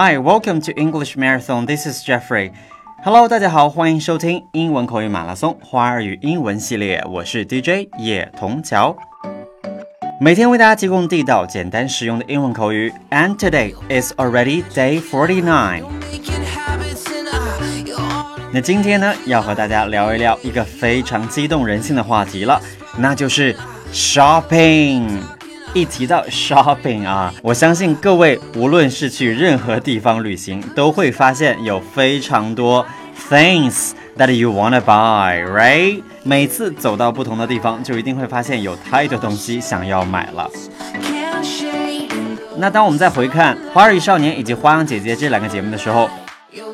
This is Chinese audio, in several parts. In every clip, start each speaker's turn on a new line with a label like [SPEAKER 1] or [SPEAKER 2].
[SPEAKER 1] Hi, welcome to English Marathon. This is Jeffrey. Hello，大家好，欢迎收听英文口语马拉松花儿与英文系列，我是 DJ 叶童桥。每天为大家提供地道、简单、实用的英文口语。And today is already day forty nine. 那今天呢，要和大家聊一聊一个非常激动人心的话题了，那就是 shopping。一提到 shopping 啊，我相信各位无论是去任何地方旅行，都会发现有非常多 things that you wanna buy，right？每次走到不同的地方，就一定会发现有太多东西想要买了。那当我们再回看《花儿与少年》以及《花样姐姐》这两个节目的时候，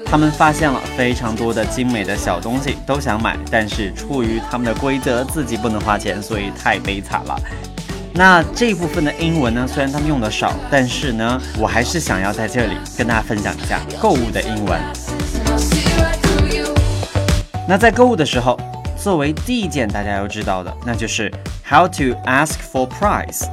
[SPEAKER 1] 他们发现了非常多的精美的小东西，都想买，但是出于他们的规则，自己不能花钱，所以太悲惨了。那这部分的英文呢，虽然他们用的少，但是呢，我还是想要在这里跟大家分享一下购物的英文。那在购物的时候，作为第一件大家要知道的，那就是 how to ask for price。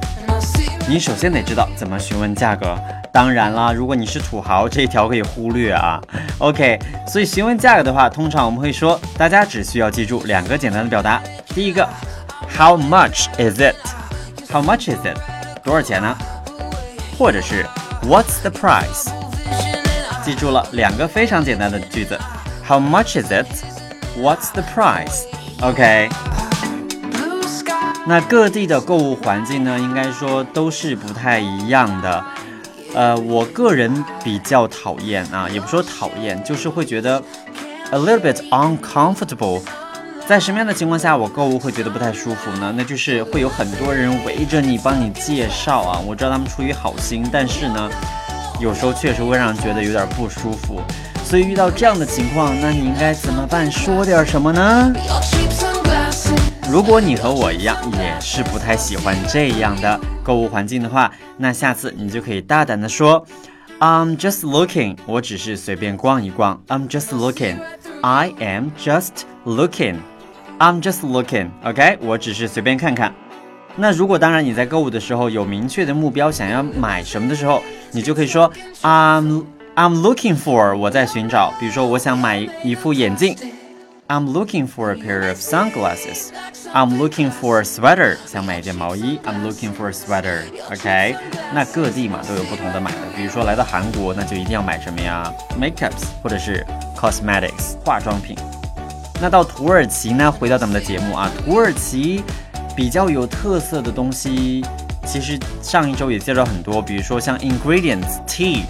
[SPEAKER 1] 你首先得知道怎么询问价格。当然啦，如果你是土豪，这一条可以忽略啊。OK，所以询问价格的话，通常我们会说，大家只需要记住两个简单的表达。第一个，How much is it？it？How much is it？多少钱呢？或者是 What's the price？记住了两个非常简单的句子。How much is it？What's the price？OK。那各地的购物环境呢，应该说都是不太一样的。呃，我个人比较讨厌啊，也不说讨厌，就是会觉得 a little bit uncomfortable。 在什么样的情况下我购物会觉得不太舒服呢？那就是会有很多人围着你帮你介绍啊。我知道他们出于好心，但是呢，有时候确实会让人觉得有点不舒服。所以遇到这样的情况，那你应该怎么办？说点什么呢？如果你和我一样也是不太喜欢这样的购物环境的话，那下次你就可以大胆的说，I'm just looking，我只是随便逛一逛。I'm just looking，I am just looking。I'm just looking, OK，我只是随便看看。那如果当然你在购物的时候有明确的目标，想要买什么的时候，你就可以说 I'm I'm looking for，我在寻找。比如说我想买一副眼镜，I'm looking for a pair of sunglasses。I'm looking for a sweater，想买一件毛衣，I'm looking for a sweater，OK。那各地嘛都有不同的买的，比如说来到韩国，那就一定要买什么呀？Makeups 或者是 cosmetics 化妆品。那到土耳其呢？回到咱们的节目啊，土耳其比较有特色的东西，其实上一周也介绍很多，比如说像 ingredients tea，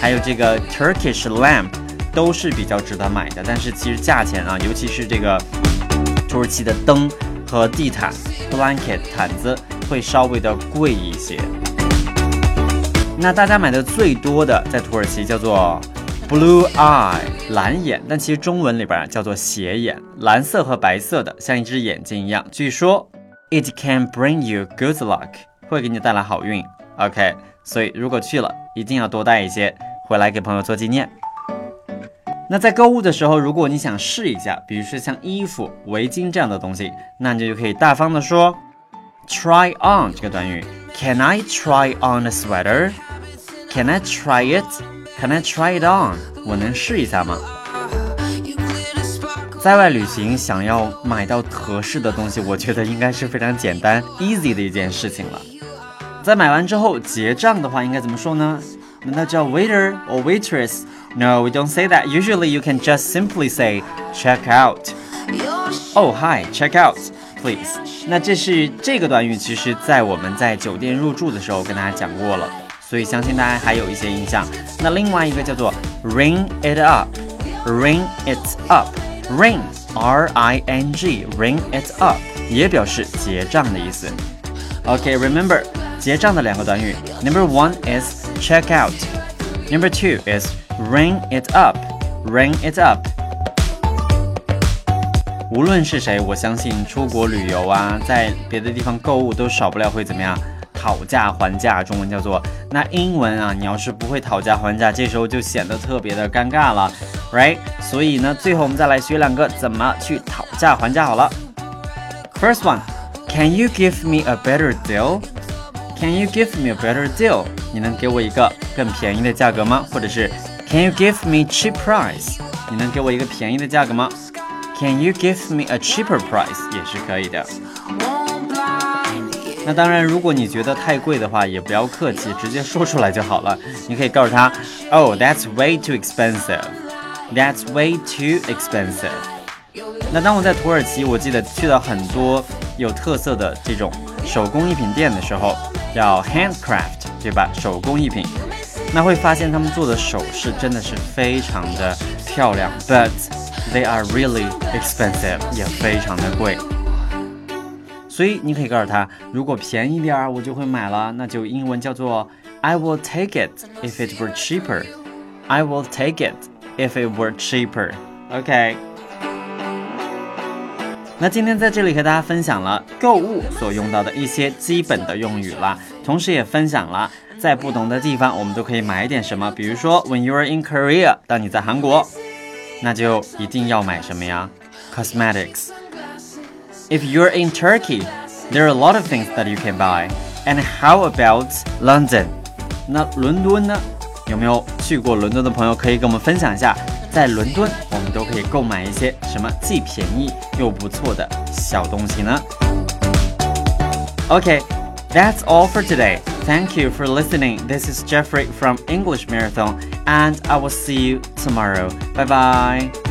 [SPEAKER 1] 还有这个 Turkish lamp，都是比较值得买的。但是其实价钱啊，尤其是这个土耳其的灯和地毯 blanket 毯子会稍微的贵一些。那大家买的最多的在土耳其叫做。Blue eye，蓝眼，但其实中文里边叫做斜眼，蓝色和白色的，像一只眼睛一样。据说，it can bring you good luck，会给你带来好运。OK，所以如果去了，一定要多带一些回来给朋友做纪念。那在购物的时候，如果你想试一下，比如说像衣服、围巾这样的东西，那你就可以大方的说，try on 这个短语。Can I try on a sweater？Can I try it? Can I try it on？我能试一下吗？在外旅行想要买到合适的东西，我觉得应该是非常简单、easy 的一件事情了。在买完之后结账的话，应该怎么说呢？难道叫 waiter or waitress？No，we don't say that. Usually you can just simply say check out. Oh hi，check out please。那这是这个短语，其实在我们在酒店入住的时候跟大家讲过了。所以相信大家还有一些印象。那另外一个叫做 ring it up，ring it up，ring r i n g ring it up 也表示结账的意思。OK，remember、okay, 结账的两个短语，number one is check out，number two is ring it up，ring it up。无论是谁，我相信出国旅游啊，在别的地方购物都少不了会怎么样？ 讨价还价，中文叫做那英文啊，你要是不会讨价还价，这时候就显得特别的尴尬了，right？所以呢，最后我们再来学两个怎么去讨价还价好了。First one，Can you give me a better deal？Can you give me a better deal？你能给我一个更便宜的价格吗？或者是 Can you give me cheap price？你能给我一个便宜的价格吗？Can you give me a cheaper price？也是可以的。那当然，如果你觉得太贵的话，也不要客气，直接说出来就好了。你可以告诉他，Oh, that's way too expensive. That's way too expensive. 那当我在土耳其，我记得去到很多有特色的这种手工艺品店的时候，叫 handcraft，对吧？手工艺品，那会发现他们做的首饰真的是非常的漂亮，but they are really expensive，也非常的贵。所以你可以告诉他，如果便宜点儿，我就会买了。那就英文叫做 I will take it if it were cheaper. I will take it if it were cheaper. OK。那今天在这里和大家分享了购物所用到的一些基本的用语啦，同时也分享了在不同的地方我们都可以买点什么。比如说，When you are in Korea，当你在韩国，那就一定要买什么呀？Cosmetics。if you're in Turkey, there are a lot of things that you can buy. And how about London? 那伦敦呢？有没有去过伦敦的朋友可以跟我们分享一下，在伦敦我们都可以购买一些什么既便宜又不错的小东西呢？Okay, that's all for today. Thank you for listening. This is Jeffrey from English Marathon, and I will see you tomorrow. Bye bye.